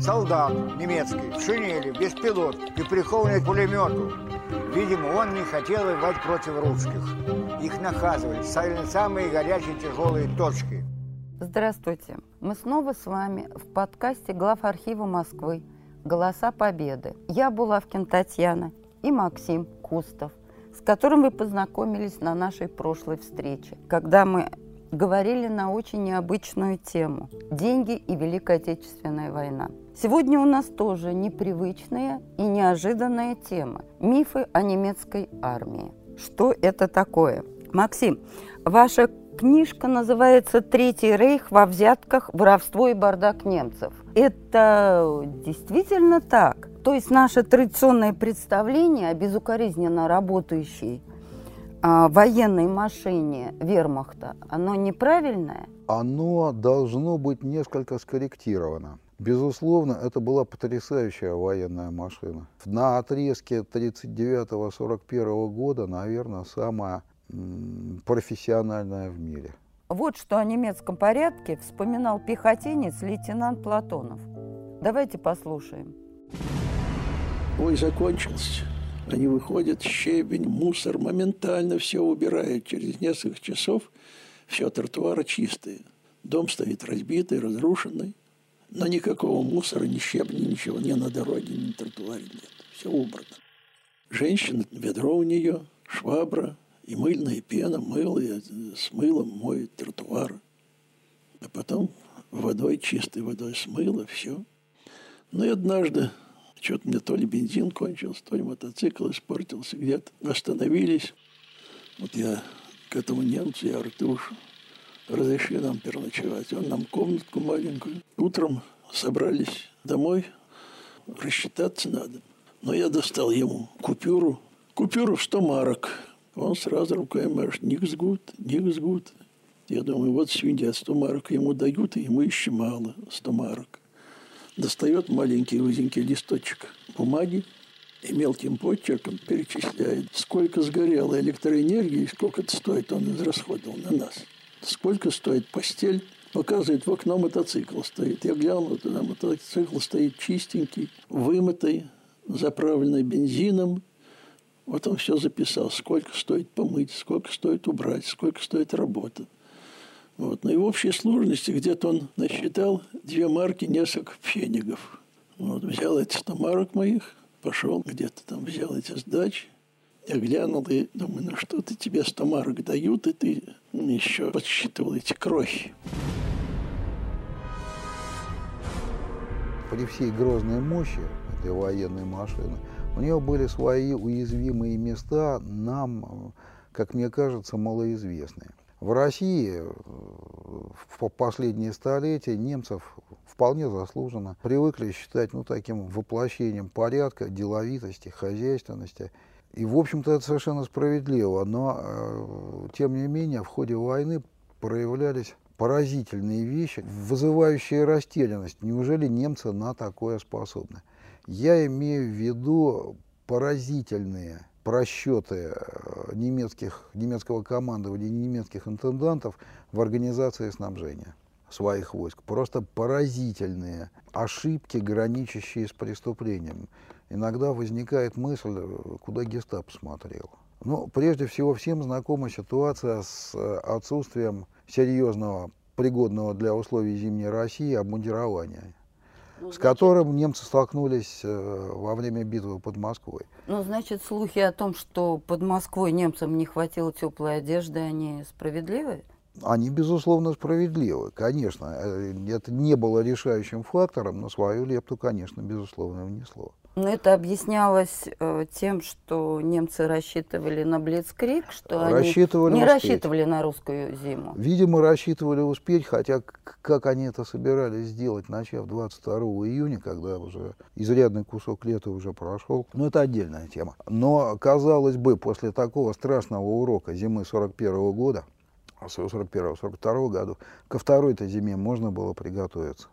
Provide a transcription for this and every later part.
солдат немецкий в шинели, без пилот и прикованный к пулемету. Видимо, он не хотел воевать против русских. Их наказывали, ставили самые горячие тяжелые точки. Здравствуйте. Мы снова с вами в подкасте глав архива Москвы «Голоса Победы». Я Булавкин Татьяна и Максим Кустов, с которым вы познакомились на нашей прошлой встрече, когда мы говорили на очень необычную тему – деньги и Великая Отечественная война. Сегодня у нас тоже непривычные и неожиданные темы – мифы о немецкой армии. Что это такое? Максим, ваша книжка называется «Третий рейх во взятках, воровство и бардак немцев». Это действительно так? То есть наше традиционное представление о безукоризненно работающей военной машине вермахта, оно неправильное? Оно должно быть несколько скорректировано. Безусловно, это была потрясающая военная машина. На отрезке 39-41 года, наверное, самая профессиональная в мире. Вот что о немецком порядке вспоминал пехотинец лейтенант Платонов. Давайте послушаем. Бой закончился. Они выходят, щебень, мусор, моментально все убирают. Через несколько часов все тротуары чистые. Дом стоит разбитый, разрушенный. Но никакого мусора, ни щебня, ничего ни на дороге, ни на тротуаре нет. Все убрано. Женщина, ведро у нее, швабра и мыльная пена, мыло, и с мылом моет тротуар. А потом водой, чистой водой смыло, все. Ну и однажды что-то мне то ли бензин кончился, то ли мотоцикл испортился где-то. Остановились. Вот я к этому немцу, я уж разреши нам переночевать. Он нам комнатку маленькую. Утром собрались домой, рассчитаться надо. Но я достал ему купюру, купюру в 100 марок. Он сразу рукой машет, никсгут, никсгут. Я думаю, вот свинья, 100 марок ему дают, и ему еще мало, 100 марок достает маленький узенький листочек бумаги и мелким почерком перечисляет, сколько сгорело электроэнергии, сколько это стоит, он израсходовал на нас. Сколько стоит постель, показывает в окно мотоцикл стоит. Я глянул туда, мотоцикл стоит чистенький, вымытый, заправленный бензином. Вот он все записал, сколько стоит помыть, сколько стоит убрать, сколько стоит работа. Вот. Но и в общей сложности где-то он насчитал две марки, несколько пфенигов. Вот. Взял эти 100 марок моих, пошел где-то там, взял эти сдачи. Я глянул и думаю, ну что-то тебе 100 марок дают, и ты еще подсчитывал эти крохи. При всей грозной мощи этой военной машины у нее были свои уязвимые места, нам, как мне кажется, малоизвестные. В России э, в последние столетия немцев вполне заслуженно привыкли считать ну, таким воплощением порядка, деловитости, хозяйственности. И, в общем-то, это совершенно справедливо, но, э, тем не менее, в ходе войны проявлялись поразительные вещи, вызывающие растерянность. Неужели немцы на такое способны? Я имею в виду поразительные просчеты э, немецких, немецкого командования, немецких интендантов в организации снабжения своих войск. Просто поразительные ошибки, граничащие с преступлением. Иногда возникает мысль, э, куда гестап смотрел. Ну, прежде всего, всем знакома ситуация с э, отсутствием серьезного, пригодного для условий зимней России обмундирования ну, с которым немцы столкнулись э, во время битвы под Москвой. Ну, значит, слухи о том, что под Москвой немцам не хватило теплой одежды, они справедливы? Они, безусловно, справедливы, конечно. Э, это не было решающим фактором, но свою лепту, конечно, безусловно, внесло. Но это объяснялось э, тем, что немцы рассчитывали на Блицкрик, что рассчитывали они не успеть. рассчитывали на русскую зиму. Видимо, рассчитывали успеть, хотя как они это собирались сделать, начав 22 июня, когда уже изрядный кусок лета уже прошел, ну это отдельная тема. Но, казалось бы, после такого страшного урока зимы 41 года, 41-42 года, ко второй-то зиме можно было приготовиться.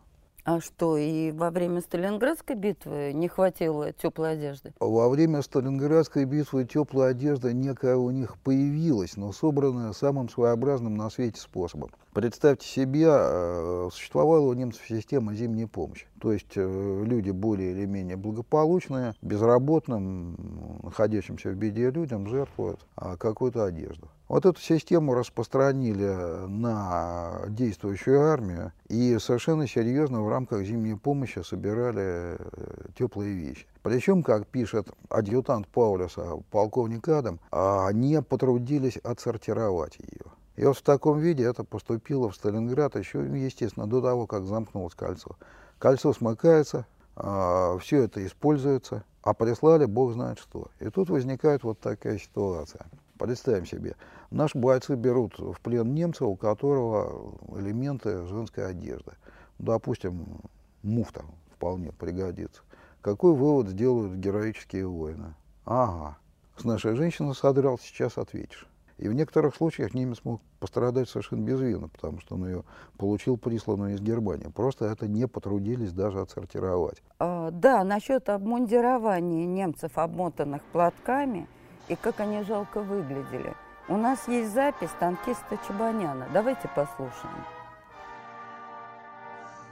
А что, и во время Сталинградской битвы не хватило теплой одежды? Во время Сталинградской битвы теплая одежда некая у них появилась, но собранная самым своеобразным на свете способом. Представьте себе, э, существовала у немцев система зимней помощи. То есть э, люди более или менее благополучные, безработным, находящимся в беде людям жертвуют а, какую-то одежду. Вот эту систему распространили на действующую армию и совершенно серьезно в рамках зимней помощи собирали э, теплые вещи. Причем, как пишет адъютант Паулюса, полковник Адам, они потрудились отсортировать ее. И вот в таком виде это поступило в Сталинград еще, естественно, до того, как замкнулось кольцо. Кольцо смыкается, а, все это используется, а прислали бог знает что. И тут возникает вот такая ситуация. Представим себе, наши бойцы берут в плен немца, у которого элементы женской одежды. Допустим, муфта вполне пригодится. Какой вывод сделают героические воины? Ага, с нашей женщиной содрал, сейчас ответишь. И в некоторых случаях немец мог пострадать совершенно безвинно, потому что он ее получил присланную из Германии. Просто это не потрудились даже отсортировать. А, да, насчет обмундирования немцев, обмотанных платками, и как они жалко выглядели. У нас есть запись танкиста Чебаняна. Давайте послушаем.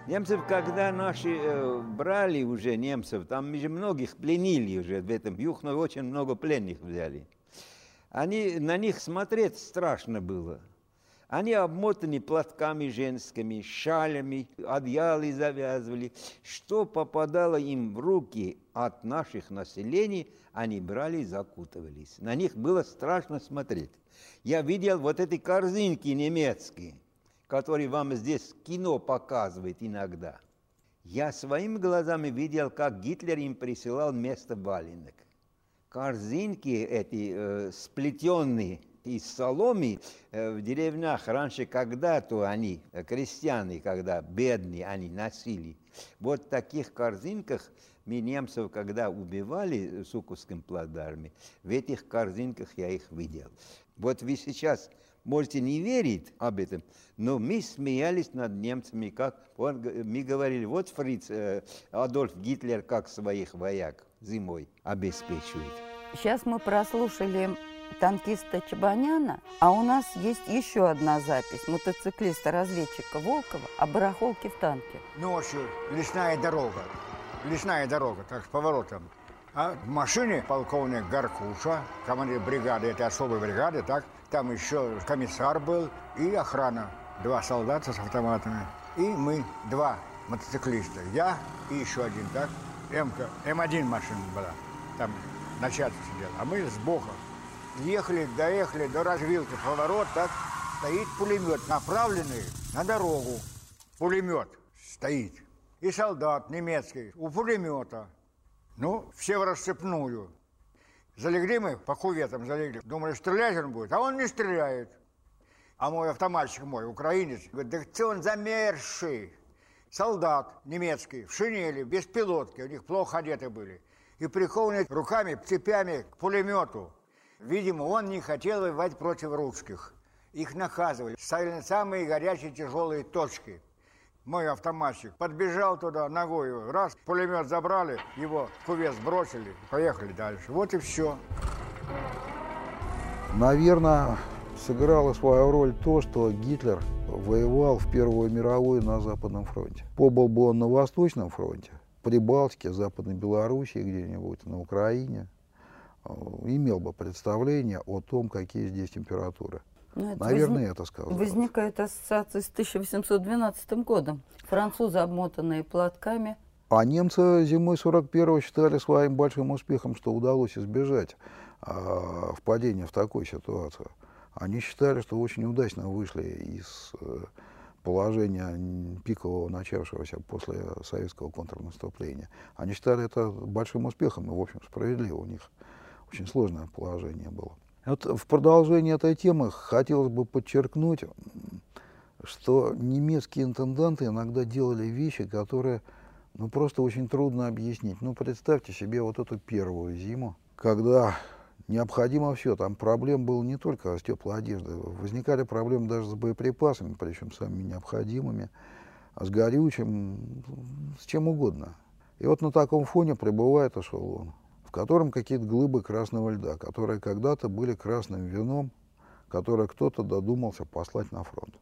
Немцев, когда наши э, брали уже немцев, там же многих пленили уже в этом Юхно, очень много пленных взяли. Они, на них смотреть страшно было. Они обмотаны платками женскими, шалями, одеялы завязывали. Что попадало им в руки от наших населений, они брали и закутывались. На них было страшно смотреть. Я видел вот эти корзинки немецкие, которые вам здесь кино показывает иногда. Я своими глазами видел, как Гитлер им присылал место валенок корзинки эти э, сплетенные из соломи э, в деревнях раньше когда-то они, э, крестьяне, когда бедные, они носили. Вот в таких корзинках мы немцев, когда убивали с укуском плацдарме, в этих корзинках я их видел. Вот вы сейчас можете не верить об этом, но мы смеялись над немцами, как он, мы говорили, вот Фриц, э, Адольф Гитлер, как своих вояк зимой обеспечивает. Сейчас мы прослушали танкиста Чабаняна, а у нас есть еще одна запись мотоциклиста-разведчика Волкова о барахолке в танке. Ночью лесная дорога, лесная дорога, так с поворотом. А в машине полковник Гаркуша, командир бригады, это особой бригады, так, там еще комиссар был и охрана, два солдата с автоматами. И мы, два мотоциклиста, я и еще один, так, МК, М1 машина была, там начальство сидел, а мы с Богом. Ехали, доехали до развилки, поворот, так, стоит пулемет, направленный на дорогу. Пулемет стоит. И солдат немецкий у пулемета. Ну, все в расцепную. Залегли мы, по куветам залегли. Думали, стрелять он будет, а он не стреляет. А мой автоматчик мой, украинец, говорит, да он замерзший? Солдат немецкий, в шинели, без пилотки, у них плохо одеты были и прикованы руками, цепями к пулемету. Видимо, он не хотел воевать против русских. Их наказывали, ставили на самые горячие тяжелые точки. Мой автоматчик подбежал туда ногой, раз, пулемет забрали, его в кувес бросили, поехали дальше. Вот и все. Наверное, сыграло свою роль то, что Гитлер воевал в Первую мировую на Западном фронте. Побыл бы он на Восточном фронте, Прибалтике, Западной Белоруссии где-нибудь, на Украине, э, имел бы представление о том, какие здесь температуры. Ну, это Наверное, возник... это сказал. Возникает ассоциация с 1812 годом. Французы, обмотанные платками. А немцы зимой 41-го считали своим большим успехом, что удалось избежать э, впадения в такую ситуацию. Они считали, что очень удачно вышли из э, положения пикового, начавшегося после советского контрнаступления. Они считали это большим успехом, и, в общем, справедливо. У них очень сложное положение было. Вот в продолжение этой темы хотелось бы подчеркнуть, что немецкие интенданты иногда делали вещи, которые ну, просто очень трудно объяснить. Ну, представьте себе вот эту первую зиму, когда необходимо все. Там проблем было не только с теплой одеждой. Возникали проблемы даже с боеприпасами, причем самыми необходимыми, с горючим, с чем угодно. И вот на таком фоне прибывает эшелон, в котором какие-то глыбы красного льда, которые когда-то были красным вином, которое кто-то додумался послать на фронт.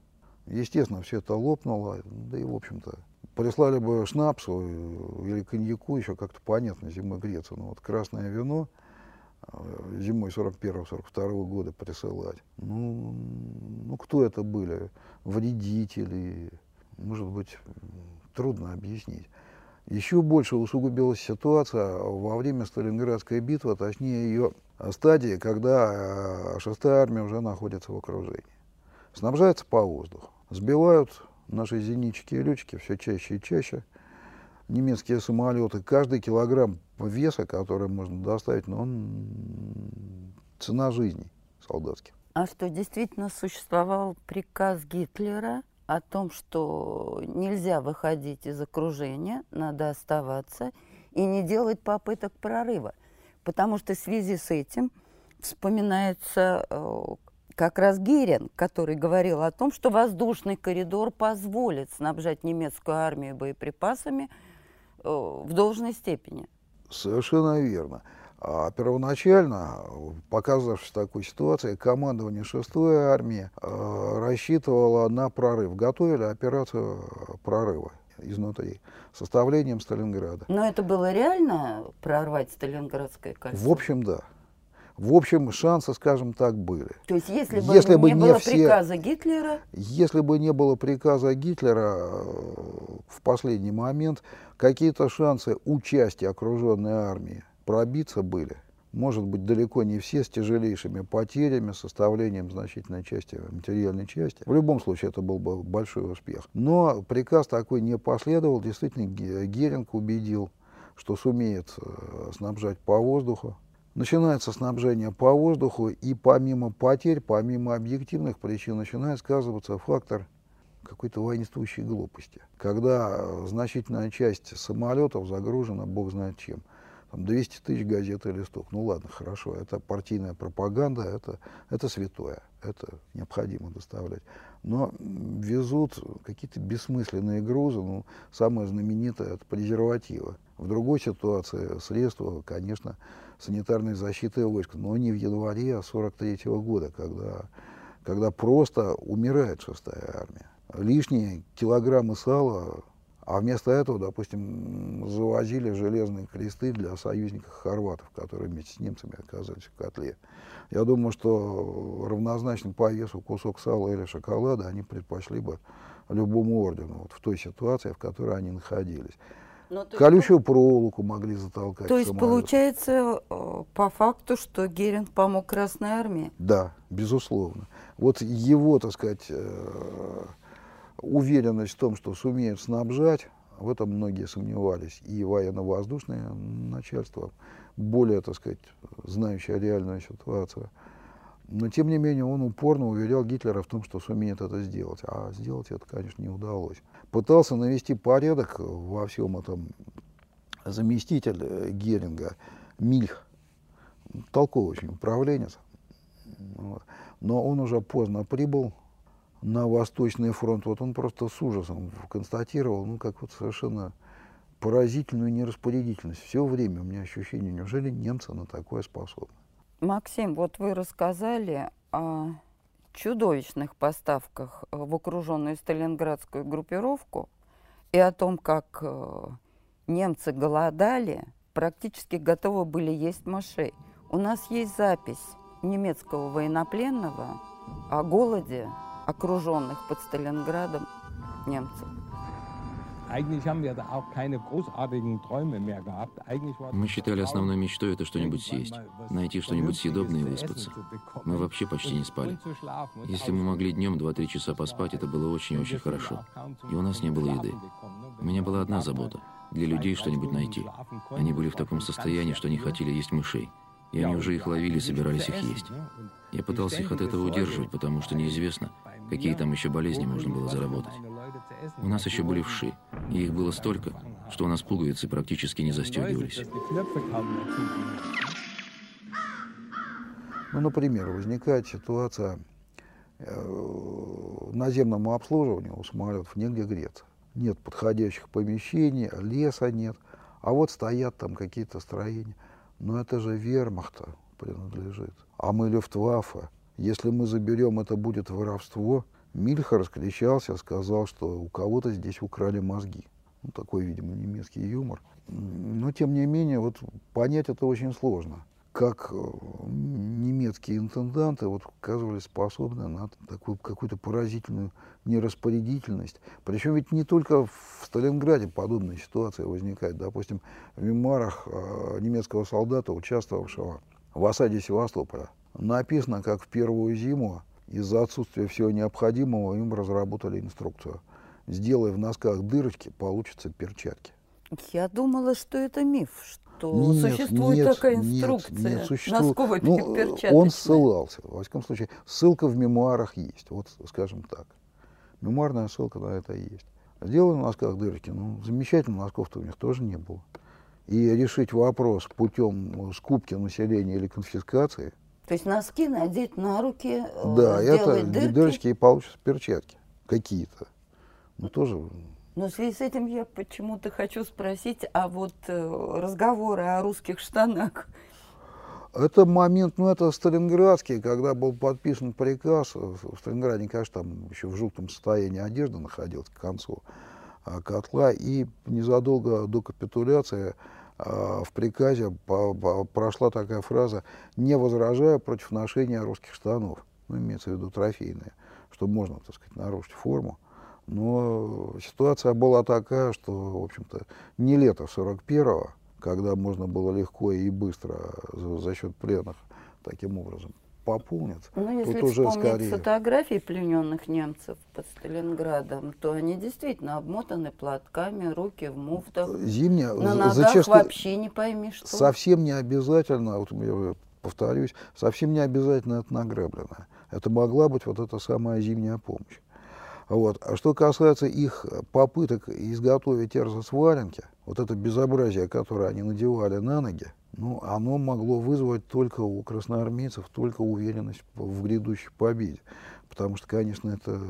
Естественно, все это лопнуло, да и, в общем-то, прислали бы шнапсу или коньяку, еще как-то понятно, зимой греться. Но вот красное вино э, зимой 41-42 года присылать. Ну, ну, кто это были? Вредители? Может быть, трудно объяснить. Еще больше усугубилась ситуация во время Сталинградской битвы, точнее ее стадии, когда 6 армия уже находится в окружении. Снабжается по воздуху. Сбивают наши зенитчики и летчики все чаще и чаще. Немецкие самолеты, каждый килограмм веса, который можно доставить, но он цена жизни солдатских. А что, действительно существовал приказ Гитлера о том, что нельзя выходить из окружения, надо оставаться и не делать попыток прорыва. Потому что в связи с этим вспоминается э, как раз Герин, который говорил о том, что воздушный коридор позволит снабжать немецкую армию боеприпасами в должной степени. Совершенно верно. А первоначально, показавшись в такой ситуации, командование 6-й армии э, рассчитывало на прорыв, готовили операцию прорыва изнутри, составлением Сталинграда. Но это было реально прорвать Сталинградское кольцо? В общем, да. В общем, шансы, скажем так, были. То есть, если бы если не, бы не было все, приказа Гитлера... Если бы не было приказа Гитлера э, в последний момент, какие-то шансы участия окруженной армии пробиться были. Может быть, далеко не все, с тяжелейшими потерями, составлением значительной части материальной части. В любом случае, это был бы большой успех. Но приказ такой не последовал. Действительно, Геринг убедил, что сумеет э, снабжать по воздуху. Начинается снабжение по воздуху, и помимо потерь, помимо объективных причин, начинает сказываться фактор какой-то воинствующей глупости. Когда э, значительная часть самолетов загружена бог знает чем там 200 тысяч газет и листов. Ну ладно, хорошо, это партийная пропаганда, это, это святое, это необходимо доставлять. Но везут какие-то бессмысленные грузы, ну, самое знаменитое – это презервативы. В другой ситуации средства, конечно, санитарной защиты войск, но не в январе 43 -го года, когда, когда просто умирает шестая армия. Лишние килограммы сала а вместо этого, допустим, завозили железные кресты для союзников хорватов, которые вместе с немцами оказались в котле. Я думаю, что равнозначно по весу кусок сала или шоколада они предпочли бы любому ордену вот в той ситуации, в которой они находились. Но, ну, Колючую есть, проволоку могли затолкать. То есть получается э, по факту, что Геринг помог Красной Армии? Да, безусловно. Вот его, так сказать, э, уверенность в том, что сумеют снабжать, в этом многие сомневались, и военно-воздушное начальство, более, так сказать, знающее реальную ситуацию. Но, тем не менее, он упорно уверял Гитлера в том, что сумеет это сделать. А сделать это, конечно, не удалось. Пытался навести порядок во всем этом заместитель Геринга, Мильх, толковый очень управленец. Вот. Но он уже поздно прибыл, на Восточный фронт, вот он просто с ужасом констатировал, ну, как вот совершенно поразительную нераспорядительность. Все время у меня ощущение, неужели немцы на такое способны? Максим, вот вы рассказали о чудовищных поставках в окруженную сталинградскую группировку и о том, как э, немцы голодали, практически готовы были есть мышей. У нас есть запись немецкого военнопленного о голоде окруженных под Сталинградом немцев. Мы считали основной мечтой это что-нибудь съесть, найти что-нибудь съедобное и выспаться. Мы вообще почти не спали. Если мы могли днем 2-3 часа поспать, это было очень-очень хорошо. И у нас не было еды. У меня была одна забота – для людей что-нибудь найти. Они были в таком состоянии, что не хотели есть мышей. И они уже их ловили собирались их есть. Я пытался их от этого удерживать, потому что неизвестно, какие там еще болезни можно было заработать. У нас еще были вши, и их было столько, что у нас пуговицы практически не застегивались. Ну, например, возникает ситуация э, наземному обслуживанию у самолетов негде греться. Нет подходящих помещений, леса нет, а вот стоят там какие-то строения. Но это же вермахта принадлежит. А мы Люфтваффе. Если мы заберем, это будет воровство. Мильха раскричался, сказал, что у кого-то здесь украли мозги. Ну, такой, видимо, немецкий юмор. Но, тем не менее, вот понять это очень сложно. Как э, немецкие интенданты вот, оказывались способны на такую какую-то поразительную нераспорядительность. Причем ведь не только в Сталинграде подобная ситуация возникает. Допустим, в мемуарах э, немецкого солдата, участвовавшего в осаде Севастополя, написано, как в первую зиму из-за отсутствия всего необходимого им разработали инструкцию. Сделай в носках дырочки, получатся перчатки. Я думала, что это миф, что Нет, существует нет, такая нет, инструкция. нет, существует. Носковой Ну, он ссылался. Во всяком случае, ссылка в мемуарах есть. Вот, скажем так. Мемуарная ссылка на это есть. Сделали в носках дырочки. Ну, замечательно, носков-то у них тоже не было. И решить вопрос путем скупки населения или конфискации, То есть носки надеть на руки, э, да, это дырки. дырочки и получатся перчатки какие-то. Ну, тоже Но в связи с этим я почему-то хочу спросить, а вот э, разговоры о русских штанах, Это момент, ну это Сталинградский, когда был подписан приказ, э, в Сталинграде, конечно, там еще в жутком состоянии одежда находилась к концу а, котла, и незадолго до капитуляции в приказе прошла такая фраза «не возражаю против ношения русских штанов», ну, имеется в виду трофейные, что можно, так сказать, нарушить форму. Но ситуация была такая, что, в общем-то, не лето 41-го, когда можно было легко и быстро за, за счет пленных таким образом пополнить. ну, если Тут уже скорее. фотографии плененных немцев под Сталинградом, то они действительно обмотаны платками, руки в муфтах. Зимняя, На ногах зачастую вообще не пойми, что. совсем не обязательно, вот я повторюсь, совсем не обязательно это награбленное. Это могла быть вот эта самая зимняя помощь. Вот. А что касается их попыток изготовить эрзац-валенки, вот это безобразие, которое они надевали на ноги, ну, оно могло вызвать только у красноармейцев только уверенность в грядущей победе. Потому что, конечно, это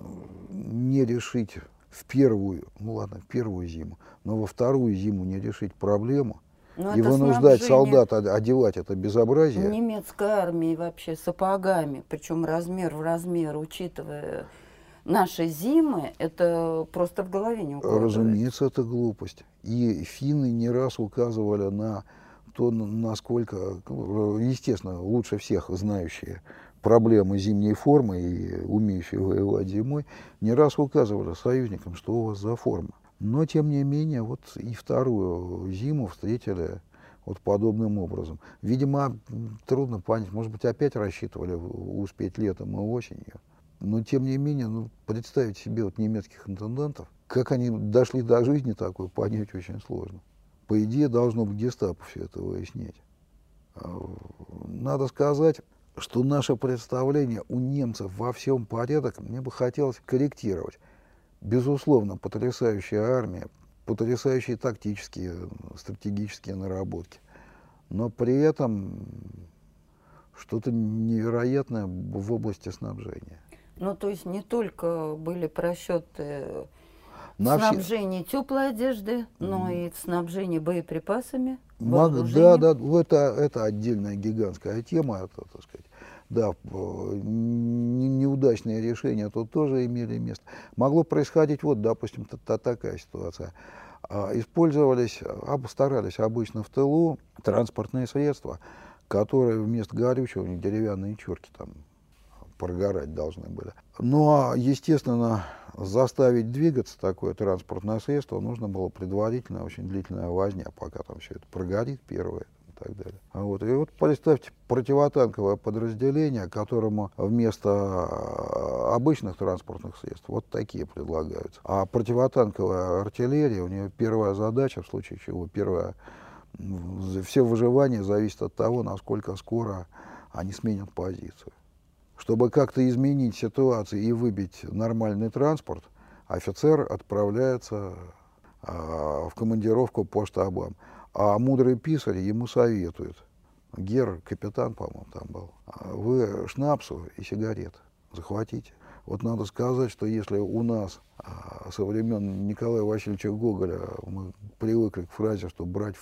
э, не решить в первую, ну ладно, в первую зиму, но во вторую зиму не решить проблему Но и это вынуждать солдат од- одевать это безобразие. немецкой армии вообще сапогами, причем размер в размер, учитывая наши зимы, это просто в голове не укладывается. Разумеется, это глупость. И финны не раз указывали на то, насколько, ну, естественно, лучше всех знающие проблемы зимней формы и умеющие воевать зимой, не раз указывали союзникам, что у вас за форма. Но, тем не менее, вот и вторую зиму встретили вот подобным образом. Видимо, трудно понять, может быть, опять рассчитывали успеть летом и осенью. Но, тем не менее, ну, представить себе вот немецких интендантов, как они дошли до жизни такой, понять очень сложно. По идее, должно быть гестапо все это выяснять. А, Надо сказать, что наше представление у немцев во всем порядок, мне бы хотелось корректировать. Безусловно, потрясающая армия, потрясающие тактические, стратегические наработки. Но при этом что-то невероятное в области снабжения. Ну, то есть не только были просчеты На все- снабжения теплой одежды, но и снабжение боеприпасами, Мог- Да, да, это, это отдельная гигантская тема, это, так сказать. Да, не- неудачные решения тут тоже имели место. Могло происходить, вот, допустим, та- та- такая ситуация. А, Использовались, старались обычно в тылу транспортные средства, которые вместо горючего, у них деревянные чурки там прогорать должны были. Ну, а, естественно, заставить двигаться такое транспортное средство нужно было предварительно очень длительная возня, пока там все это прогорит первое и так далее. А Вот. И вот представьте противотанковое подразделение, которому вместо а, обычных транспортных средств вот такие предлагаются. А противотанковая артиллерия, у нее первая задача, в случае чего, первая, все выживание зависит от того, насколько скоро они сменят позицию. Чтобы как-то изменить ситуацию и выбить нормальный транспорт, офицер отправляется а, в командировку по штабам. А мудрый писарь ему советует. Гер, капитан, по-моему, там был. «А Вы шнапсу и сигарет захватите. Вот надо сказать, что если у нас а, со времен Николая Васильевича Гоголя мы привыкли к фразе, что брать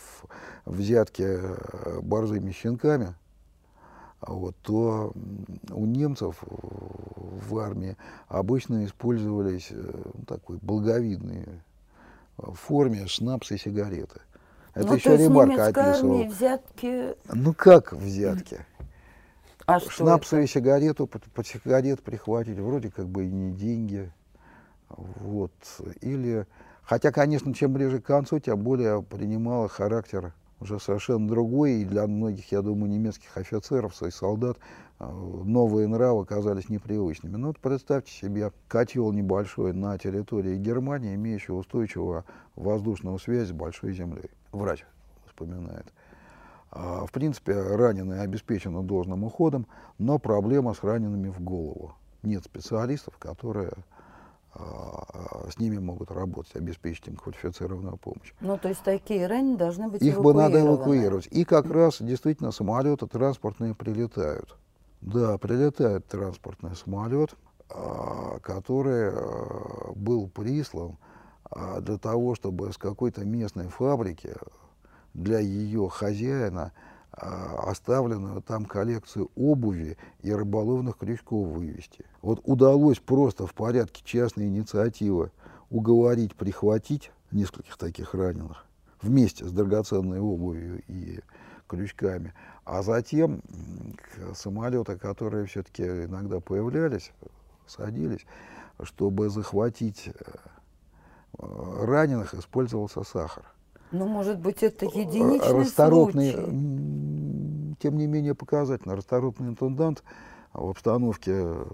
взятки э, борзыми щенками, вот, то у немцев э, в армии обычно использовались э, такой благовидной форме шнапс и сигареты. Это ну, еще Ремарка описывал. Взятки... Ну как взятки? А Шнапсу и сигарету, под, под сигарет прихватить, вроде как бы и не деньги. Вот. Или, хотя, конечно, чем ближе к концу, тем более принимала характер уже совершенно другой. И для многих, я думаю, немецких офицеров и солдат э, новые нравы казались непривычными. Ну вот представьте себе котел небольшой на территории Германии, имеющий устойчивую воздушную связь с большой землей. Врач вспоминает. А, в принципе, раненые обеспечены должным уходом, но проблема с ранеными в голову. Нет специалистов, которые с ними могут работать, обеспечить им квалифицированную помощь. Ну, то есть такие раненые должны быть Их бы надо эвакуировать. И как раз действительно самолеты транспортные прилетают. Да, прилетает транспортный самолет, а, который был прислан для того, чтобы с какой-то местной фабрики для ее хозяина а, оставленную там коллекцию обуви и рыболовных крючков вывести. Вот удалось просто в порядке частной инициативы уговорить прихватить нескольких таких раненых вместе с драгоценной обувью и крючками, а затем самолеты, которые все-таки иногда появлялись, садились, чтобы захватить э, раненых, использовался сахар. Ну, может быть, это единичный расторопный, случай. Тем не менее, показательно. Расторопный интендант в обстановке э,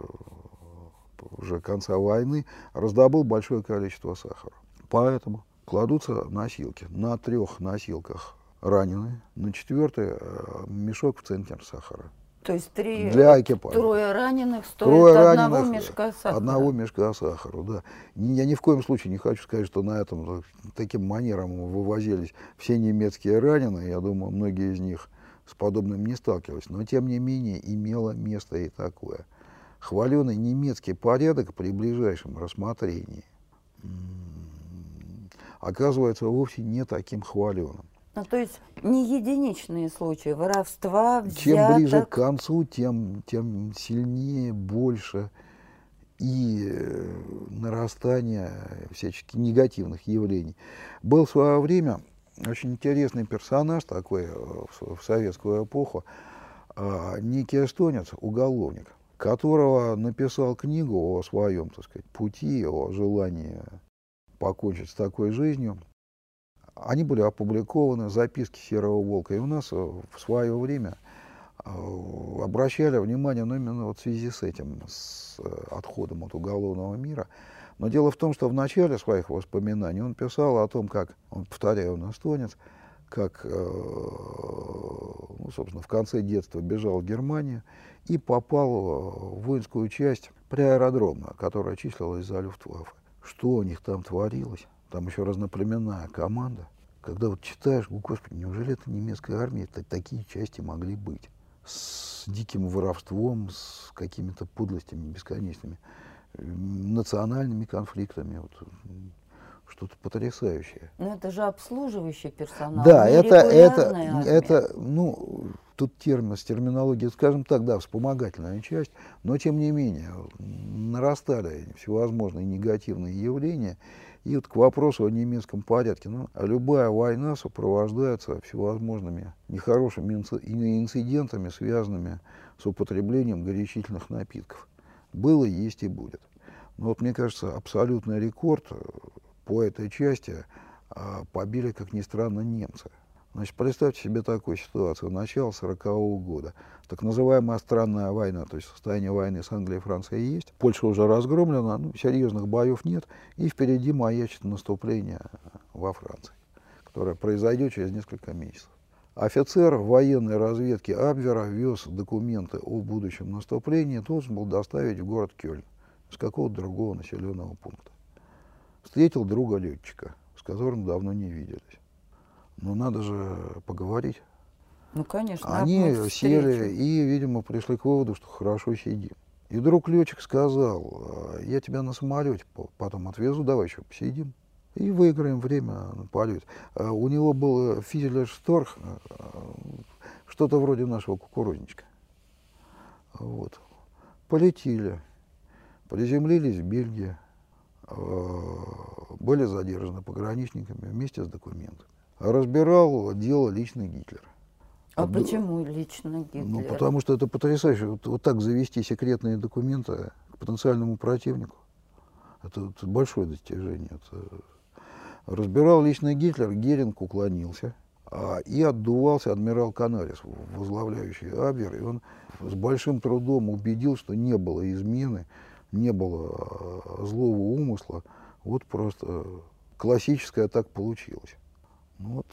уже конца войны раздобыл большое количество сахара. Поэтому кладутся носилки. На трех носилках раненые, на четвертой э, мешок в центр сахара. То есть три, для экипажа. трое раненых стоит трое одного раненых, мешка сахара. Одного мешка сахара, да. Я ни в коем случае не хочу сказать, что на этом таким манером вывозились все немецкие раненые. Я думаю, многие из них с подобным не сталкивались. Но, тем не менее, имело место и такое. Хваленый немецкий порядок при ближайшем рассмотрении оказывается вовсе не таким хваленым. Ну, то есть не единичные случаи воровства, взяток. Чем ближе к концу, тем, тем сильнее, больше и э, нарастание всяческих негативных явлений. Был в свое время очень интересный персонаж такой э, в, советскую эпоху, э, некий эстонец, уголовник, которого написал книгу о своем, так сказать, пути, о желании покончить с такой жизнью. Они были опубликованы, записки Серого Волка. И у нас э, в свое время э, обращали внимание ну, именно вот в связи с этим, с э, отходом от уголовного мира. Но дело в том, что в начале своих воспоминаний он писал о том, как, он, повторяю, он эстонец, как, ну, собственно, в конце детства бежал в Германию и попал в воинскую часть при аэродроме, которая числилась за Люфтваффе. Что у них там творилось? Там еще разноплеменная команда. Когда вот читаешь, господи, неужели это немецкая армия, такие части могли быть? С диким воровством, с какими-то подлостями бесконечными, национальными конфликтами. Вот, что-то потрясающее. Но это же обслуживающий персонал. Да, это, это, армия. это, ну, тут термин, с терминологией, скажем так, да, вспомогательная часть, но тем не менее нарастали всевозможные негативные явления, и вот к вопросу о немецком порядке. Ну, любая война сопровождается всевозможными нехорошими инцидентами, связанными с употреблением горячительных напитков. Было, есть и будет. Но вот мне кажется, абсолютный рекорд э, по этой части а, побили, как ни странно, немцы. Значит, представьте себе такую ситуацию. Начало 40-го года. Так называемая странная война, то есть состояние войны с Англией и Францией есть. Польша уже разгромлена, ну, серьезных боев нет. И впереди маячит наступление во Франции, которое произойдет через несколько месяцев. Офицер военной разведки Абвера вез документы о будущем наступлении, должен был доставить в город Кёльн с какого-то другого населенного пункта. Встретил друга летчика, с которым давно не виделись. Ну, надо же поговорить. Ну, конечно. Они сели и, видимо, пришли к выводу, что хорошо сидим. И вдруг летчик сказал, «А, я тебя на самолете потом отвезу, давай еще посидим. И выиграем время на полете. А у него был физель Шторх, а, что-то вроде нашего кукурузничка. Вот. Полетели. Приземлились в Бельгии, э, были задержаны пограничниками вместе с документами. Разбирал дело лично Гитлер. А Отду- почему лично Гитлер? Ну, потому что это потрясающе. Вот, вот так завести секретные документы к потенциальному противнику. Это, это большое достижение. Это... Разбирал лично Гитлер, Геринг уклонился. а, и отдувался адмирал Канарис, возглавляющий Абвер. И он с большим трудом убедил, что не было измены, не было а, злого умысла. Вот просто классическое так получилось. Ну вот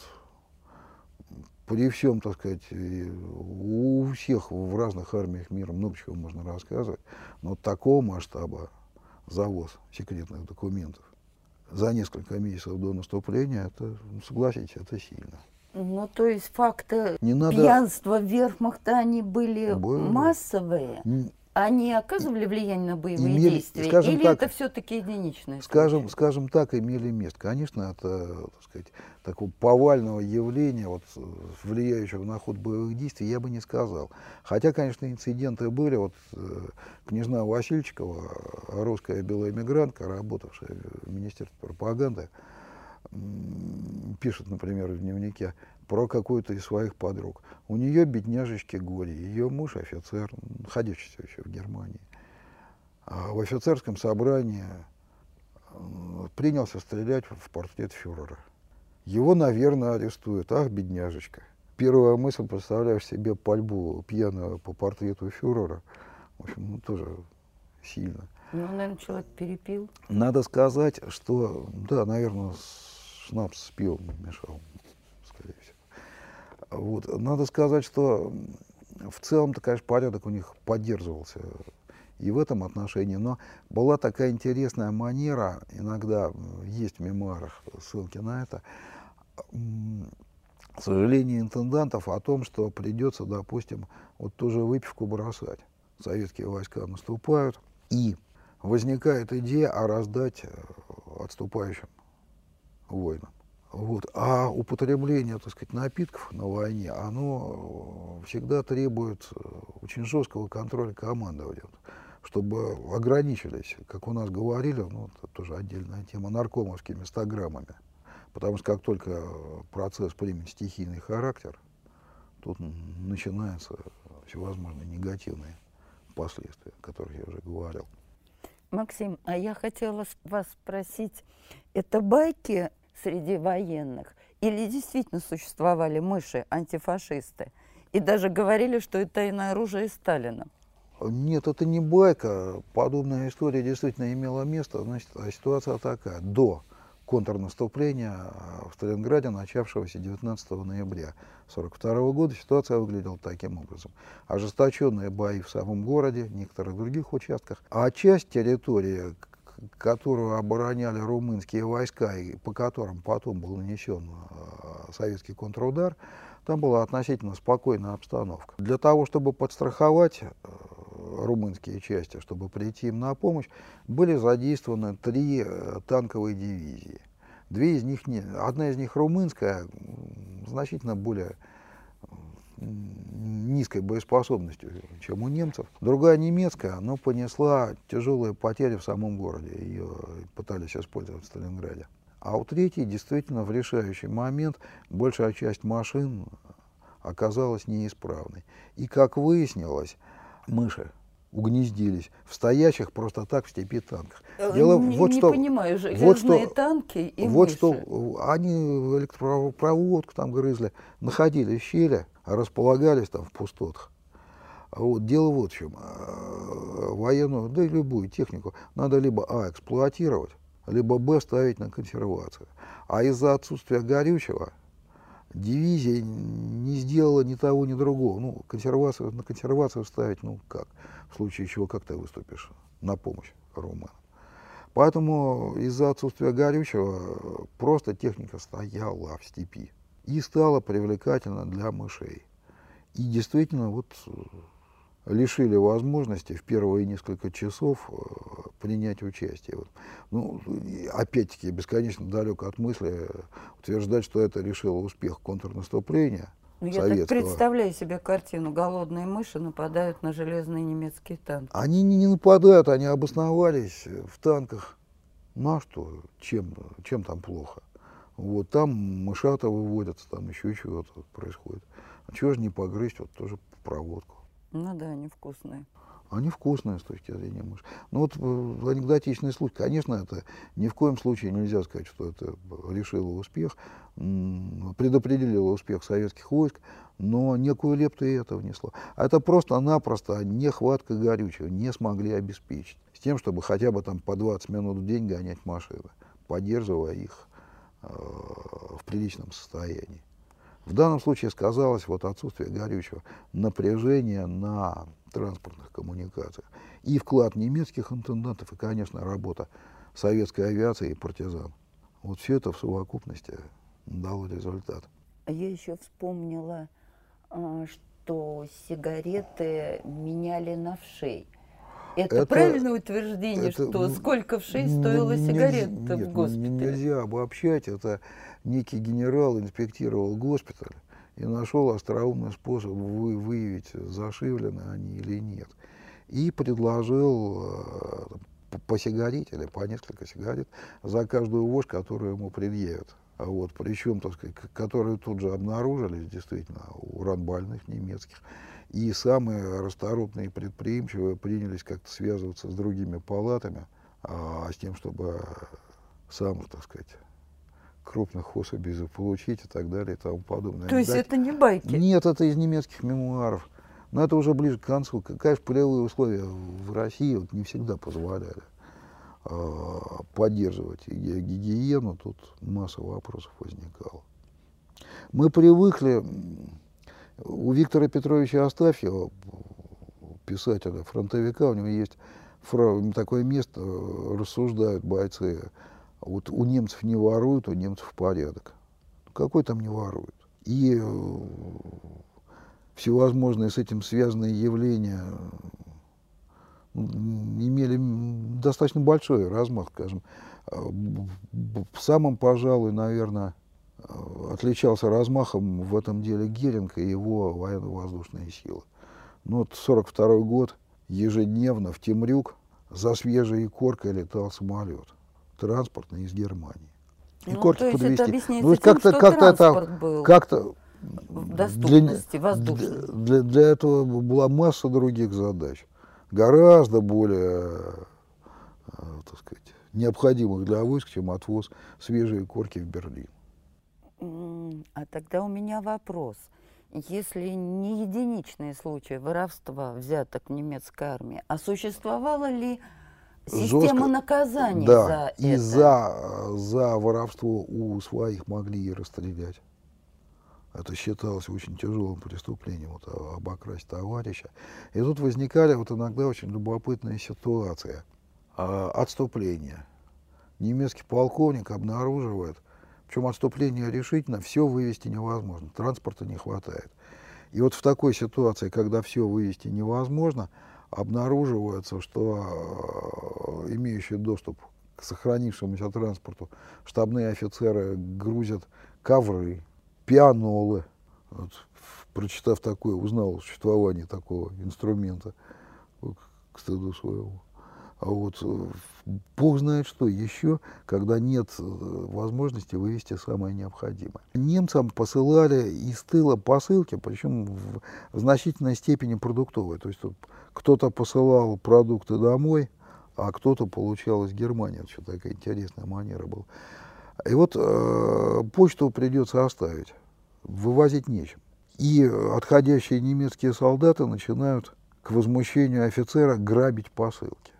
при всем, так сказать, у всех в разных армиях мира много чего можно рассказывать, но такого масштаба завоз секретных документов за несколько месяцев до наступления, это, ну, согласитесь, это сильно. Ну, то есть факты Не надо... пьянства вермахта, они были Были. массовые? Они оказывали влияние на боевые Имели, действия? скажем Или так, это все-таки единичные Скажем, случаи? скажем так, имели место. Конечно, это, так сказать, такого повального явления, вот, э, влияющего на ход боевых действий, я бы не сказал. Хотя, конечно, инциденты были. Вот э, княжна Васильчикова, русская белая эмигрантка, работавшая в Министерстве пропаганды, пишет, например, в дневнике про какую-то из своих подруг. У нее бедняжечки горе, ее муж офицер, находящийся еще в Германии. А в офицерском собрании принялся стрелять в портрет фюрера. Его, наверное, арестуют. Ах, бедняжечка. Первая мысль, представляешь себе пальбу пьяного по портрету фюрера. В общем, ну, тоже сильно. Ну, наверное, человек перепил. Надо сказать, что, да, наверное, шнапс с пивом мешал. Вот. Надо сказать, что в целом-то, конечно, порядок у них поддерживался и в этом отношении, но была такая интересная манера, иногда есть в мемуарах ссылки на это, сожаление интендантов о том, что придется, допустим, вот ту же выпивку бросать. Советские войска наступают, и возникает идея о раздать э, отступающим воинам. Вот. А употребление, так сказать, напитков на войне, оно э, всегда требует э, очень жесткого контроля командования, чтобы ограничились, как у нас говорили, ну, это тоже отдельная тема, наркомовскими 100 граммами. Потому что как только процесс примет стихийный характер, тут начинаются всевозможные негативные последствия, о которых я уже говорил. Максим, а я хотела вас спросить, это байки среди военных или действительно существовали мыши, антифашисты? И даже говорили, что это тайное оружие Сталина. Нет, это не байка. Подобная история действительно имела место. Значит, ситуация такая. До контрнаступления э, в Сталинграде, начавшегося 19 ноября 1942 года, ситуация выглядела таким образом. Ожесточенные бои в самом городе, некоторых других участках, а часть территории, которую обороняли румынские войска и по которым потом был нанесен э, советский контрудар, там была относительно спокойная обстановка. Для того, чтобы подстраховать э, румынские части, чтобы прийти им на помощь, были задействованы три э, танковые дивизии. Две из них, не, одна из них румынская, значительно более низкой боеспособностью, чем у немцев. Другая немецкая, но понесла тяжелые потери в самом городе. Ее пытались использовать в Сталинграде. А у третьей действительно в решающий момент большая часть машин оказалась неисправной. И, как выяснилось, мыши угнездились в стоящих просто так в степи танках. Дело Э, не, вот не что, понимаю, вот железные что- танки и вот мыши. что э, они электропроводку там грызли, находили щели, располагались там в пустотах. А вот дело вот в чем. А, Военную, да и любую технику надо либо А эксплуатировать, либо Б ставить на консервацию. А из-за отсутствия горючего дивизия не сделала ни того, ни другого. Ну, консервацию, на консервацию ставить, ну как, в случае чего, как ты выступишь на помощь румынам. Поэтому из-за отсутствия горючего э, просто техника стояла в степи и стала привлекательна для мышей. И действительно вот э, лишили возможности в первые несколько часов э, принять участие. Вот. Ну, опять-таки, бесконечно далеко от мысли утверждать, что это решило успех контрнаступления. Ну, я так представляю себе картину. Голодные мыши нападают на железные немецкие танки. Они не, не нападают, они обосновались в танках. Ну а что, чем, чем там плохо? Вот там мышата выводятся, там еще чего-то происходит. А чего же не погрызть, вот тоже проводку. Ну да, они вкусные. Они вкусные с точки зрения мыши. Ну вот э, анекдотичный случай. Конечно, это ни в коем случае нельзя сказать, что это решило успех, предопределило успех советских войск, но некую лепту и это внесло. А это просто-напросто нехватка горючего не смогли обеспечить. С тем, чтобы хотя бы там по 20 минут в день гонять машины, поддерживая их э, в приличном состоянии. В данном случае сказалось вот отсутствие горючего, напряжение на транспортных коммуникациях и вклад немецких интендантов и, конечно, работа советской авиации и партизан. Вот все это в совокупности дало результат. Я еще вспомнила, а, что сигареты меняли на вшей. Это, Это- правильное утверждение, это, что сколько вшей стоила сигарета в госпитале? Нельзя обобщать. Это некий генерал инспектировал госпиталь и нашел остроумный способ вы- выявить, зашивлены они или нет. И предложил э, по- сигарете или по несколько сигарет за каждую вошь, которую ему предъявят. А вот, причем, так сказать, которые тут же обнаружились, действительно, у ранбольных немецких. И самые расторопные и предприимчивые принялись как-то связываться с другими палатами, а, с тем, чтобы самых, так сказать, крупных особей заполучить и так далее и тому подобное. То есть Дать- это не байки? Нет, это из немецких мемуаров. Но это уже ближе к концу. Конечно, полевые условия в России вот не всегда позволяли а, поддерживать ги- гигиену. Тут масса вопросов возникала. Мы привыкли, у Виктора Петровича Астафьева, писателя, фронтовика, у него есть такое место, э, рассуждают бойцы, вот у немцев не воруют, у немцев порядок. Какой там не воруют? И э, всевозможные с этим связанные явления э, имели достаточно большой размах, скажем. Э, Самым, пожалуй, наверное, отличался размахом в этом деле Геринг и его военно-воздушные силы. Ну, вот 42 год, ежедневно в Темрюк за свежей коркой летал самолет транспортный из Германии. И Ну, корки то есть это Ну, как-то- как-то это- Как-то доступности, для, для- для этого была масса других задач, гораздо более, э, так сказать, необходимых для войск, чем отвоз свежей корки в Берлин. А тогда у меня вопрос. Если не единичные случаи воровства взяток немецкой армии, а существовала ли система Жестко- наказаний да, за и это? за, за воровство у своих могли и расстрелять. Это считалось очень тяжелым преступлением, вот, а- обокрасть товарища. И тут возникали вот иногда очень любопытные ситуации. А, отступление. Немецкий полковник обнаруживает, причем отступление решительно, все вывести невозможно, транспорта не хватает. И вот в такой ситуации, когда все вывести невозможно, обнаруживается, что э, имеющие доступ к сохранившемуся транспорту штабные офицеры грузят ковры, пианолы. Вот, прочитав такое, узнал о существовании такого инструмента вот, к стыду своему. А вот э, бог знает что еще, когда нет э, возможности вывести самое необходимое. Немцам посылали из тыла посылки, причем в значительной степени продуктовые. То есть тут кто-то посылал продукты домой, а кто-то получал из Германии. Это что такая интересная манера была. И вот э, почту придется оставить, вывозить нечем. И отходящие немецкие солдаты начинают к возмущению офицера грабить посылки.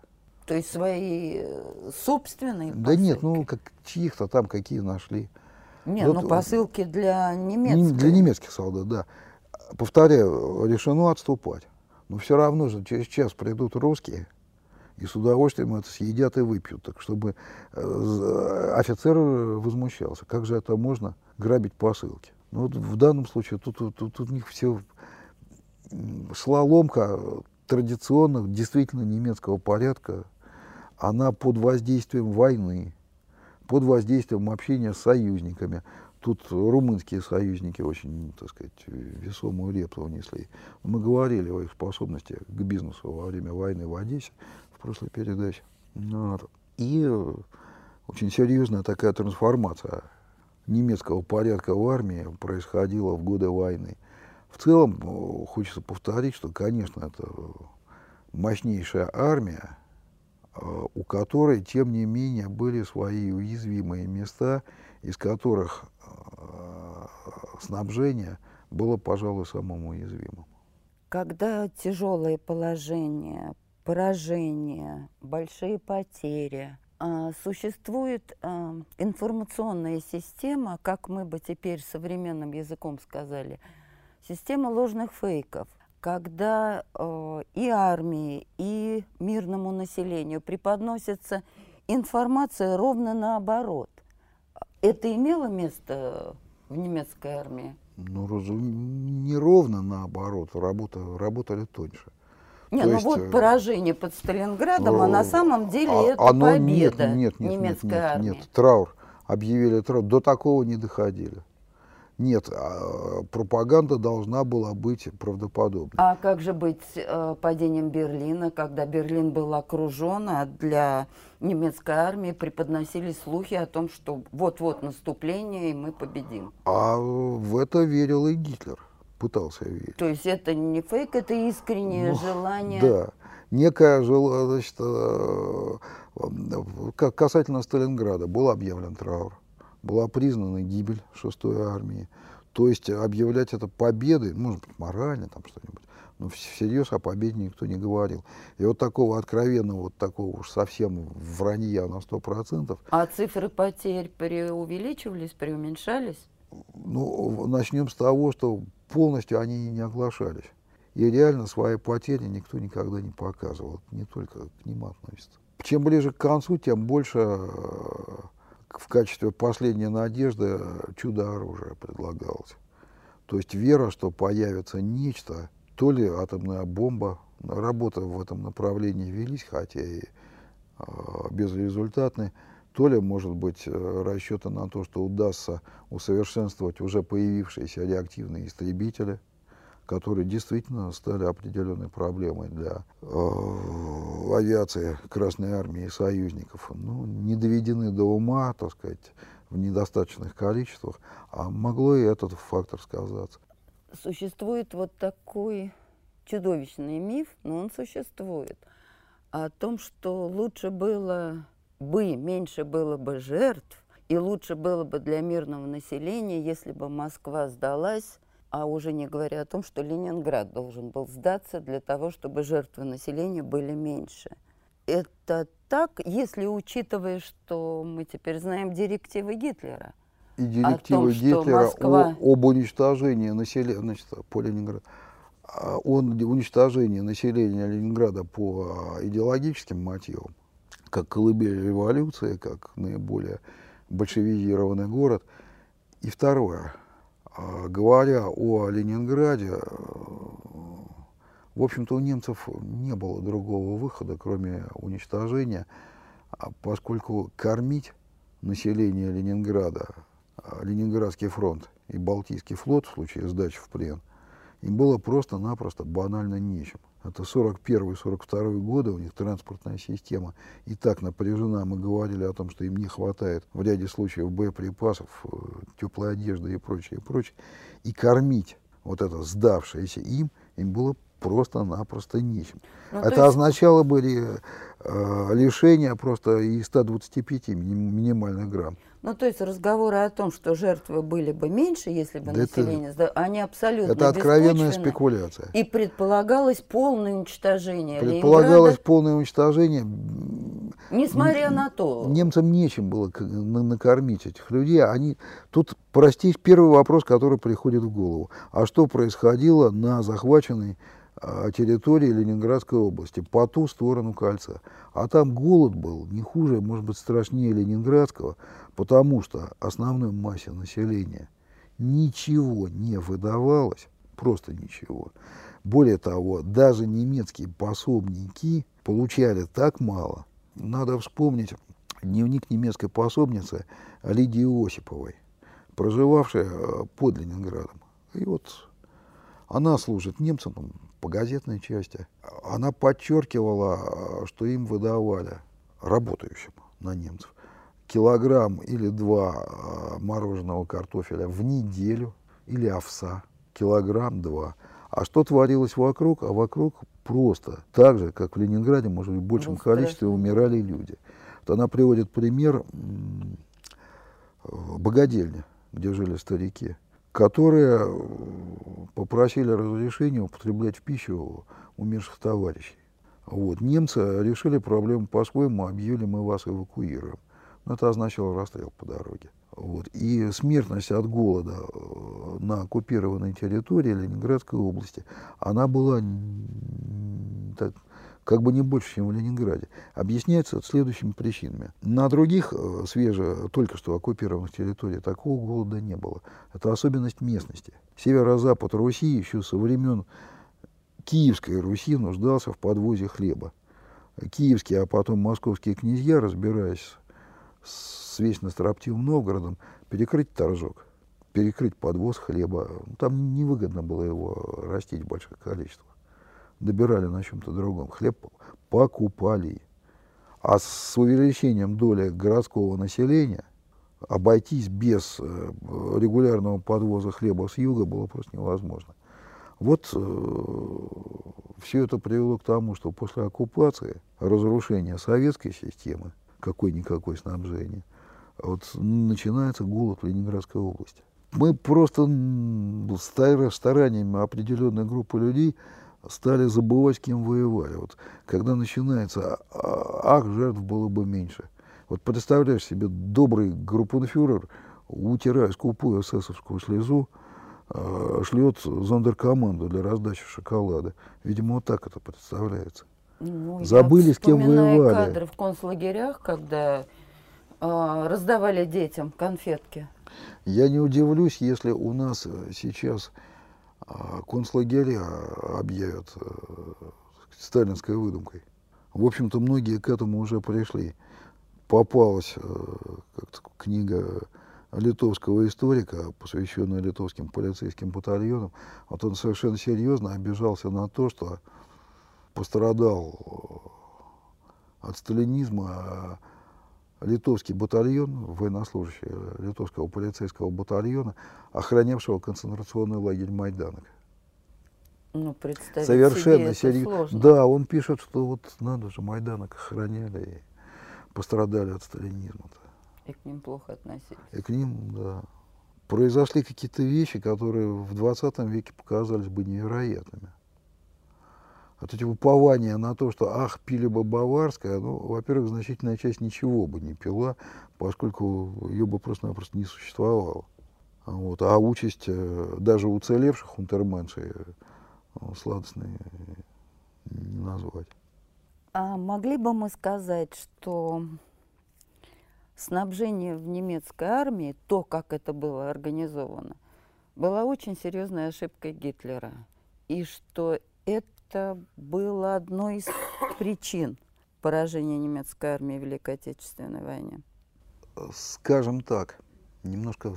То есть свои э, собственные Да нет, посылки? ну как чьих-то там какие нашли. Не, вот, ну посылки для Не- немецких. Для немецких солдат, да. Повторяю, решено отступать. Но все равно же через час придут русские и с удовольствием это съедят и выпьют. Так чтобы э, офицер возмущался. Как же это можно грабить посылки? Ну вот в данном случае тут, тут, тут у них все шла ломка традиционных, действительно немецкого порядка. Она под воздействием войны, под воздействием общения с союзниками. Тут румынские союзники очень, так сказать, весомую лепту внесли. Мы говорили о их способности к бизнесу во время войны в Одессе в прошлой передаче. Вот. И очень серьезная такая трансформация немецкого порядка в армии происходила в годы войны. В целом, хочется повторить, что, конечно, это мощнейшая армия, у которой, тем не менее, были свои уязвимые места, из которых снабжение было, пожалуй, самым уязвимым. Когда тяжелое положение, поражение, большие потери, а, существует а, информационная система, как мы бы теперь современным языком сказали, система ложных фейков, когда и армии, и мирному населению преподносится информация ровно наоборот. Это имело место в немецкой армии? Ну, не ровно наоборот, работа, работали тоньше. Не, То ну есть, вот э, поражение под Сталинградом, а на самом деле а, это оно, победа нет, нет, нет, немецкой нет, нет, армии. Нет, траур, объявили траур, до такого не доходили. Нет, а, пропаганда должна была быть правдоподобной. А как же быть э, падением Берлина, когда Берлин был окружен, а для немецкой армии преподносили слухи о том, что вот-вот наступление, и мы победим? А в это верил и Гитлер, пытался верить. То есть это не фейк, это искреннее ну, желание? Да, некое желание, значит, э, э, касательно Сталинграда был объявлен траур была признана гибель 6-й армии. То есть объявлять это победой, может быть, морально там что-нибудь, но всерьез о победе никто не говорил. И вот такого откровенного, вот такого уж совсем вранья на 100%. А цифры потерь преувеличивались, преуменьшались? Ну, начнем с того, что полностью они не оглашались. И реально свои потери никто никогда не показывал. Это не только к ним относится. Чем ближе к концу, тем больше в качестве последней надежды чудо-оружие предлагалось. То есть вера, что появится нечто, то ли атомная бомба, работа в этом направлении велись, хотя и э, безрезультатные, то ли, может быть, расчеты на то, что удастся усовершенствовать уже появившиеся реактивные истребители – которые действительно стали определенной проблемой для э, авиации Красной Армии и союзников. Ну, не доведены до ума, так сказать, в недостаточных количествах, а могло и этот фактор сказаться. Существует вот такой чудовищный миф, но он существует, о том, что лучше было бы, меньше было бы жертв, и лучше было бы для мирного населения, если бы Москва сдалась а уже не говоря о том, что Ленинград должен был сдаться для того, чтобы жертвы населения были меньше. Это так, если учитывая, что мы теперь знаем директивы Гитлера. И директивы том, Гитлера Москва... о, об уничтожении населения, значит, по Ленинграду, а, он уничтожение населения Ленинграда по идеологическим мотивам, как колыбель революции, как наиболее большевизированный город. И второе, а, говоря о Ленинграде, э, в общем-то, у немцев не было другого выхода, кроме уничтожения, а поскольку кормить население Ленинграда, а, Ленинградский фронт и Балтийский флот в случае сдачи в плен, им было просто-напросто банально нечем. Это 41-42 годы, у них транспортная система и так напряжена. Мы говорили о том, что им не хватает в ряде случаев боеприпасов, э, теплой одежды и прочее, и прочее. И кормить вот это сдавшееся им, им было просто-напросто нечем. Ну, это есть... означало бы э, лишение просто и 125 минимальных грамм. Ну, то есть разговоры о том, что жертвы были бы меньше, если бы да население это, они абсолютно Это откровенная спекуляция. И предполагалось полное уничтожение Предполагалось полное уничтожение. Несмотря на то. Немцам нечем было накормить этих людей. Они, тут, простите, первый вопрос, который приходит в голову. А что происходило на захваченной а, территории Ленинградской области, по ту сторону кольца. А там голод был не хуже, может быть, страшнее Ленинградского, потому что основной массе населения ничего не выдавалось, просто ничего. Более того, даже немецкие пособники получали так мало. Надо вспомнить дневник немецкой пособницы Лидии Осиповой. проживавшая э, под Ленинградом. И вот она служит немцам по газетной части. Она подчеркивала, что им выдавали работающим на немцев килограмм или два э, мороженого картофеля в неделю или овса, килограмм два. А что творилось вокруг? А вокруг просто так же, как в Ленинграде, может быть, в большем количестве умирали люди. Вот она приводит пример богадельни, где жили старики, которые э, попросили разрешения употреблять в пищу умерших товарищей. Вот. Немцы решили проблему по-своему, объявили, мы вас эвакуируем. Но это означало расстрел по дороге. Вот. И смертность от голода э, на оккупированной территории Ленинградской области, она была так, как бы не больше, чем в Ленинграде. Объясняется следующими причинами. На других э, свеже, только что оккупированных территориях такого голода не было. Это особенность местности. Северо-запад Руси еще со времен Киевской Руси нуждался в подвозе хлеба. Киевские, а потом московские князья, разбираясь с вечно строптивым Новгородом, перекрыть торжок, перекрыть подвоз хлеба. Там невыгодно было его растить в больших количествах добирали на чем-то другом. Хлеб покупали. А с увеличением доли городского населения обойтись без э, регулярного подвоза хлеба с юга было просто невозможно. Вот э, все это привело к тому, что после оккупации, разрушения советской системы, какой-никакой снабжения, вот начинается голод в Ленинградской области. Мы просто стараниями определенной группы людей стали забывать, с кем воевали. Вот когда начинается, а, ах, жертв было бы меньше. Вот представляешь себе, добрый группенфюрер, утирая скупую эсэсовскую слезу, э, шлет зондеркоманду для раздачи шоколада. Видимо, вот так это представляется. Ну, Забыли, с кем воевали. кадры в концлагерях, когда э, раздавали детям конфетки. Я не удивлюсь, если у нас сейчас а концлагеря объявят э, сталинской выдумкой. В общем-то, многие к этому уже пришли. Попалась э, книга литовского историка, посвященная литовским полицейским батальонам. Вот он совершенно серьезно обижался на то, что пострадал э, от сталинизма литовский батальон, военнослужащий литовского полицейского батальона, охранявшего концентрационный лагерь Майданок. Ну, представить Совершенно себе сложно. Да, он пишет, что вот надо же, Майданок охраняли и пострадали от сталинизма. -то. И к ним плохо относились. И к ним, да. Произошли какие-то вещи, которые в 20 веке показались бы невероятными вот эти упования на то, что ах, пили бы баварское, ну, во-первых, значительная часть ничего бы не пила, поскольку ее бы просто-напросто не существовало. Вот. А участь э, даже уцелевших унтерменшей э, сладостной не назвать. А могли бы мы сказать, что снабжение в немецкой армии, то, как это было организовано, была очень серьезной ошибкой Гитлера. И что это это было одной из причин поражения немецкой армии в Великой Отечественной войне? Скажем так, немножко,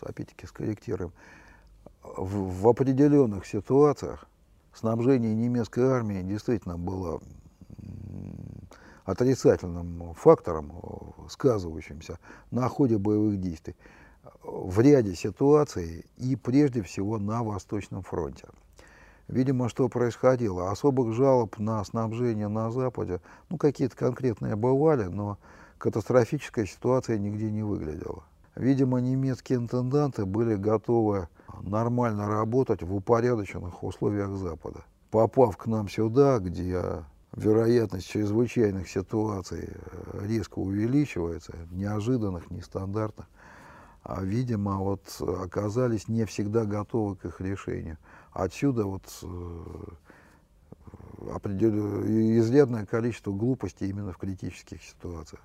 опять-таки, скорректируем. В, в определенных ситуациях снабжение немецкой армии действительно было отрицательным фактором, сказывающимся на ходе боевых действий в ряде ситуаций и прежде всего на Восточном фронте. Видимо, что происходило? Особых жалоб на снабжение на Западе, ну, какие-то конкретные бывали, но катастрофическая ситуация нигде не выглядела. Видимо, немецкие интенданты были готовы нормально работать в упорядоченных условиях Запада. Попав к нам сюда, где вероятность чрезвычайных ситуаций э, резко увеличивается, неожиданных, нестандартных, а, видимо, вот оказались не всегда готовы к их решению. Отсюда вот э, определенное количество глупостей именно в критических ситуациях.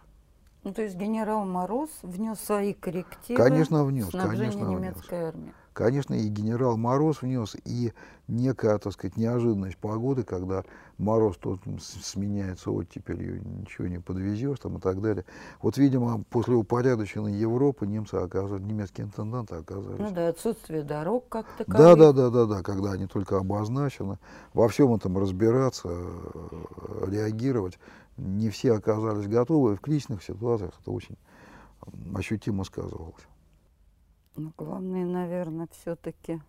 Ну, то есть генерал Мороз внес свои коррективы Конечно, внес, в снабжение конечно, внес. немецкой армии. Конечно, и генерал Мороз внес, и некая, так сказать, неожиданность погоды, когда мороз тут сменяется оттепелью, ничего не подвезешь там и так далее. Вот, видимо, после упорядоченной Европы немцы оказались, немецкие интенданты оказались. Ну да, отсутствие дорог как Да, таковых. да, да, да, да, когда они только обозначены, во всем этом разбираться, э, реагировать, не все оказались готовы, в кризисных ситуациях это очень ощутимо сказывалось. Ну, главное, наверное, все-таки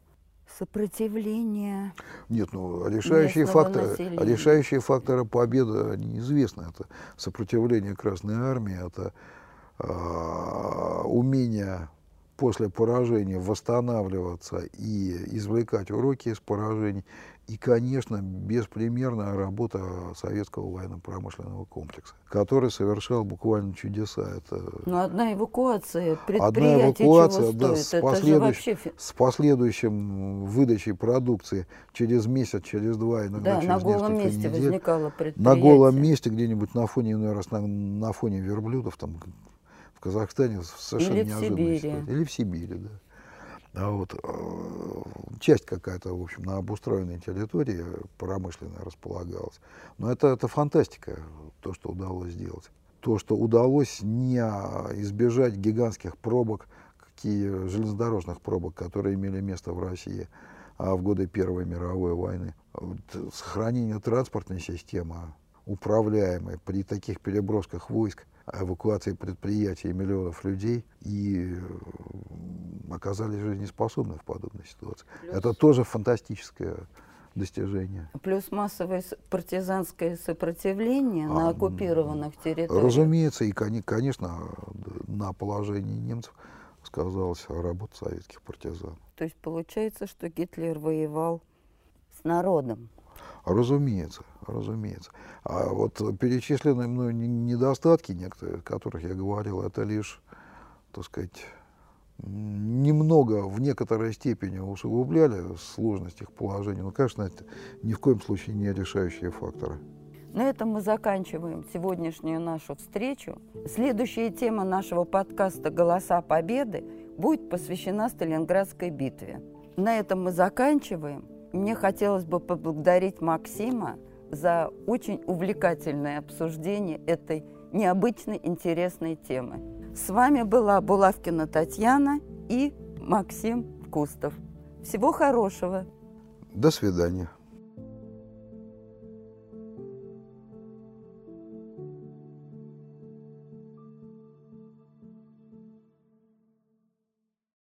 сопротивление. Нет, ну решающие факторы, населения. решающие факторы победы, они известны. Это сопротивление Красной Армии, это а, умение после поражения восстанавливаться и извлекать уроки из поражений. И, конечно, беспримерная работа советского военно-промышленного комплекса, который совершал буквально чудеса. Это Ну, одна эвакуация Одна предприятия эвакуация, чего да, стоит? с, Это последующ- вообще... с последующим выдачей продукции через месяц, через два, иногда Да, через на голом месте недель. возникало предприятие. На голом месте, где-нибудь на фоне, иной раз на, на фоне верблюдов, там в Казахстане совершенно Или в Сибири. Или в Сибири, да. А вот э, часть какая-то, в общем, на обустроенной территории промышленная располагалась. Но это, это фантастика, то, что удалось сделать. То, что удалось не избежать гигантских пробок, какие железнодорожных пробок, которые имели место в России а в годы Первой мировой войны. Сохранение транспортной системы, управляемой при таких перебросках войск, эвакуации предприятий миллионов людей, и э, оказались жизнеспособны в подобной ситуации. Это тоже фантастическое достижение. Плюс массовое партизанское сопротивление на А, оккупированных территориях. Разумеется, и, коне- конечно, на положении немцев сказалась работа советских партизан. То есть получается, что Гитлер воевал с народом. Разумеется, разумеется. А вот перечисленные мной не- недостатки некоторые, о которых я говорил, это лишь, так сказать, немного в некоторой степени усугубляли сложность их положения. Но, конечно, это ни в коем случае не решающие факторы. На этом мы заканчиваем сегодняшнюю нашу встречу. Следующая тема нашего подкаста «Голоса Победы» будет посвящена Сталинградской битве. На этом мы заканчиваем. Мне хотелось бы поблагодарить Максима за очень увлекательное обсуждение этой необычной интересной темы. С вами была Булавкина Татьяна и Максим Кустов. Всего хорошего! До свидания.